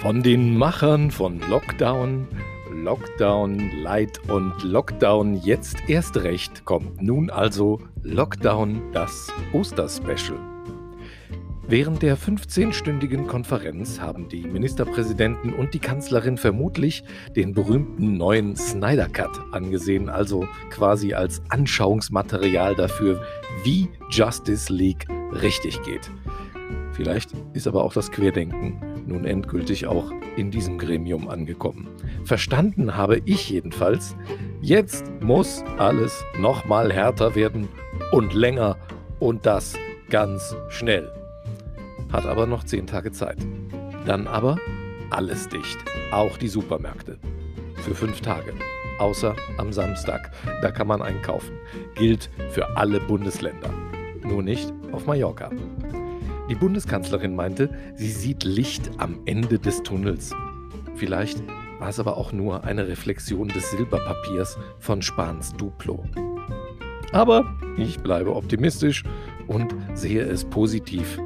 Von den Machern von Lockdown, Lockdown Light und Lockdown jetzt erst recht kommt nun also Lockdown das Osterspecial. Während der 15-stündigen Konferenz haben die Ministerpräsidenten und die Kanzlerin vermutlich den berühmten neuen Snyder Cut angesehen, also quasi als Anschauungsmaterial dafür, wie Justice League richtig geht. Vielleicht ist aber auch das Querdenken nun endgültig auch in diesem Gremium angekommen. Verstanden habe ich jedenfalls, jetzt muss alles nochmal härter werden und länger und das ganz schnell. Hat aber noch zehn Tage Zeit. Dann aber alles dicht, auch die Supermärkte. Für fünf Tage. Außer am Samstag. Da kann man einkaufen. Gilt für alle Bundesländer. Nur nicht auf Mallorca. Die Bundeskanzlerin meinte, sie sieht Licht am Ende des Tunnels. Vielleicht war es aber auch nur eine Reflexion des Silberpapiers von Spahns Duplo. Aber ich bleibe optimistisch und sehe es positiv.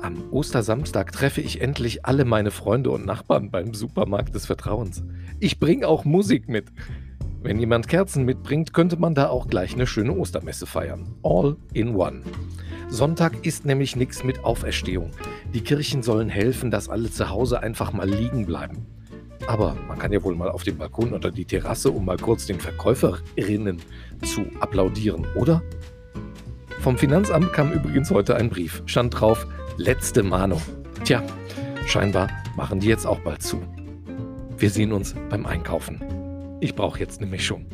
Am Ostersamstag treffe ich endlich alle meine Freunde und Nachbarn beim Supermarkt des Vertrauens. Ich bringe auch Musik mit. Wenn jemand Kerzen mitbringt, könnte man da auch gleich eine schöne Ostermesse feiern. All in one. Sonntag ist nämlich nichts mit Auferstehung. Die Kirchen sollen helfen, dass alle zu Hause einfach mal liegen bleiben. Aber man kann ja wohl mal auf den Balkon oder die Terrasse, um mal kurz den Verkäuferinnen zu applaudieren, oder? Vom Finanzamt kam übrigens heute ein Brief. Stand drauf, letzte Mahnung. Tja, scheinbar machen die jetzt auch bald zu. Wir sehen uns beim Einkaufen. Ich brauche jetzt nämlich schon.